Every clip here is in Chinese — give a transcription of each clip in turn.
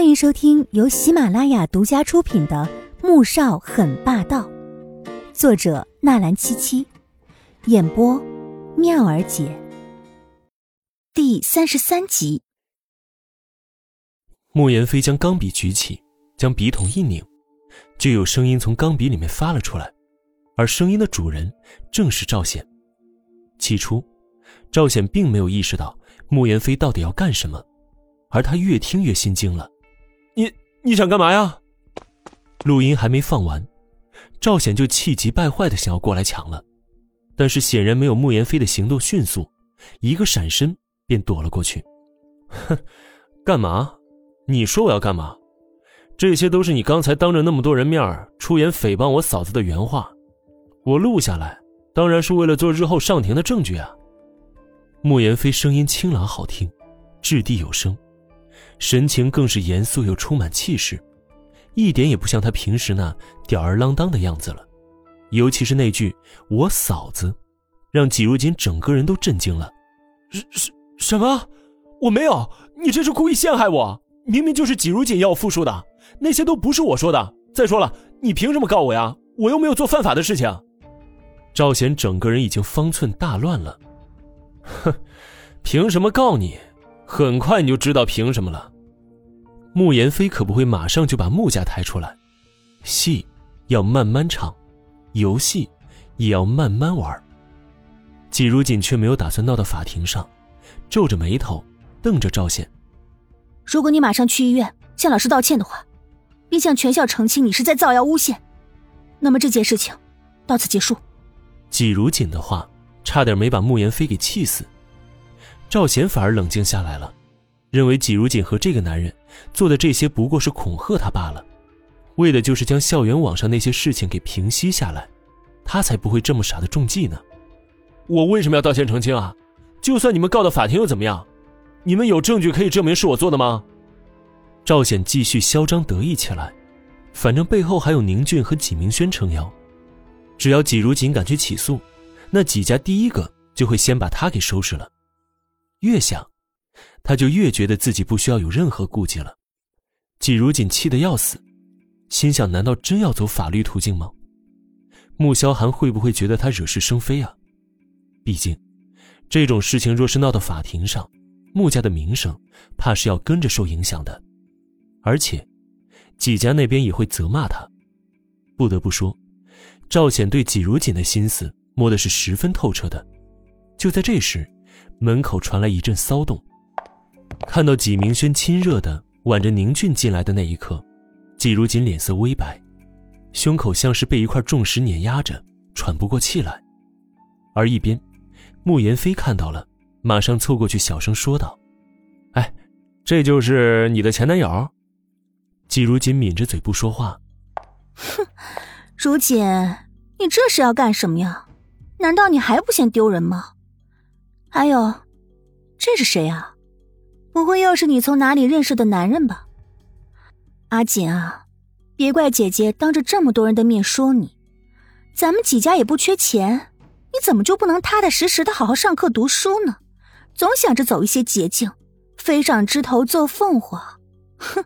欢迎收听由喜马拉雅独家出品的《穆少很霸道》，作者纳兰七七，演播妙儿姐。第三十三集，穆言飞将钢笔举起，将笔筒一拧，就有声音从钢笔里面发了出来，而声音的主人正是赵显。起初，赵显并没有意识到穆言飞到底要干什么，而他越听越心惊了。你你想干嘛呀？录音还没放完，赵显就气急败坏的想要过来抢了，但是显然没有穆言飞的行动迅速，一个闪身便躲了过去。哼，干嘛？你说我要干嘛？这些都是你刚才当着那么多人面出言诽谤我嫂子的原话，我录下来。当然是为了做日后上庭的证据啊！穆言飞声音清朗好听，掷地有声，神情更是严肃又充满气势，一点也不像他平时那吊儿郎当的样子了。尤其是那句“我嫂子”，让季如锦整个人都震惊了。什什什么？我没有！你这是故意陷害我！明明就是季如锦要我复述的，那些都不是我说的。再说了，你凭什么告我呀？我又没有做犯法的事情。赵显整个人已经方寸大乱了，哼，凭什么告你？很快你就知道凭什么了。穆言飞可不会马上就把穆家抬出来，戏要慢慢唱，游戏也要慢慢玩。季如锦却没有打算闹到法庭上，皱着眉头瞪着赵显。如果你马上去医院向老师道歉的话，并向全校澄清你是在造谣诬陷，那么这件事情到此结束。季如锦的话差点没把穆言飞给气死，赵贤反而冷静下来了，认为季如锦和这个男人做的这些不过是恐吓他罢了，为的就是将校园网上那些事情给平息下来，他才不会这么傻的中计呢。我为什么要道歉澄清啊？就算你们告到法庭又怎么样？你们有证据可以证明是我做的吗？赵显继续嚣张得意起来，反正背后还有宁俊和纪明轩撑腰。只要季如锦敢去起诉，那几家第一个就会先把他给收拾了。越想，他就越觉得自己不需要有任何顾忌了。季如锦气得要死，心想：难道真要走法律途径吗？穆萧寒会不会觉得他惹是生非啊？毕竟，这种事情若是闹到法庭上，穆家的名声怕是要跟着受影响的。而且，季家那边也会责骂他。不得不说。赵显对季如锦的心思摸的是十分透彻的。就在这时，门口传来一阵骚动。看到季明轩亲热的挽着宁俊进来的那一刻，季如锦脸色微白，胸口像是被一块重石碾压着，喘不过气来。而一边，穆言飞看到了，马上凑过去小声说道：“哎，这就是你的前男友？”季如锦抿着嘴不说话。哼。如锦，你这是要干什么呀？难道你还不嫌丢人吗？还有，这是谁啊？不会又是你从哪里认识的男人吧？阿锦啊，别怪姐姐当着这么多人的面说你，咱们几家也不缺钱，你怎么就不能踏踏实实的好好上课读书呢？总想着走一些捷径，飞上枝头做凤凰。哼，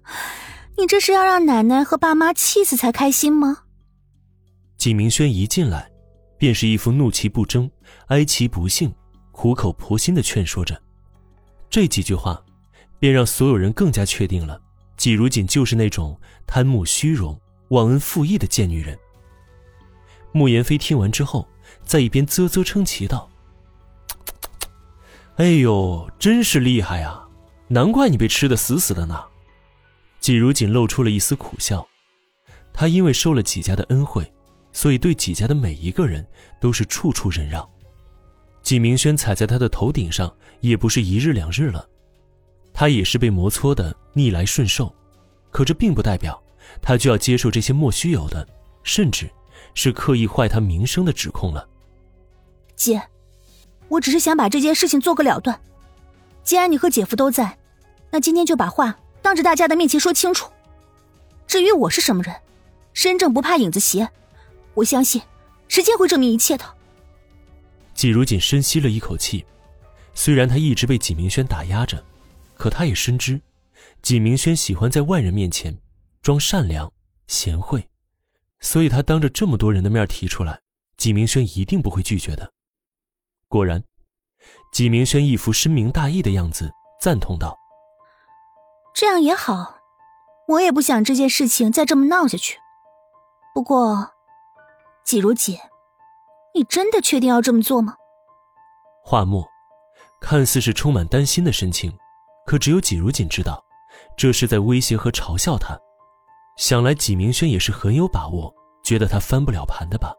你这是要让奶奶和爸妈气死才开心吗？季明轩一进来，便是一副怒其不争、哀其不幸、苦口婆心的劝说着。这几句话，便让所有人更加确定了，季如锦就是那种贪慕虚荣、忘恩负义的贱女人。穆言飞听完之后，在一边啧啧称奇道：“哎呦，真是厉害啊！难怪你被吃的死死的呢。”季如锦露出了一丝苦笑，他因为受了季家的恩惠。所以，对季家的每一个人都是处处忍让。季明轩踩在他的头顶上，也不是一日两日了，他也是被磨搓的逆来顺受。可这并不代表他就要接受这些莫须有的，甚至是刻意坏他名声的指控了。姐，我只是想把这件事情做个了断。既然你和姐夫都在，那今天就把话当着大家的面前说清楚。至于我是什么人，身正不怕影子斜。我相信，时间会证明一切的。季如锦深吸了一口气，虽然他一直被季明轩打压着，可他也深知，季明轩喜欢在外人面前装善良贤惠，所以他当着这么多人的面提出来，季明轩一定不会拒绝的。果然，季明轩一副深明大义的样子，赞同道：“这样也好，我也不想这件事情再这么闹下去。不过，季如锦，你真的确定要这么做吗？”话末，看似是充满担心的神情，可只有季如锦知道。这是在威胁和嘲笑他，想来纪明轩也是很有把握，觉得他翻不了盘的吧。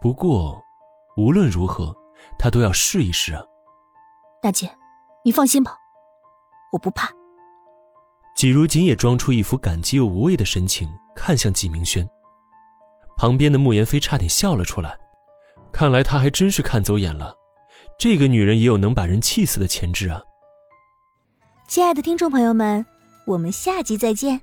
不过，无论如何，他都要试一试啊。大姐，你放心吧，我不怕。纪如锦也装出一副感激又无畏的神情，看向纪明轩。旁边的慕言飞差点笑了出来，看来他还真是看走眼了，这个女人也有能把人气死的潜质啊。亲爱的听众朋友们。我们下集再见。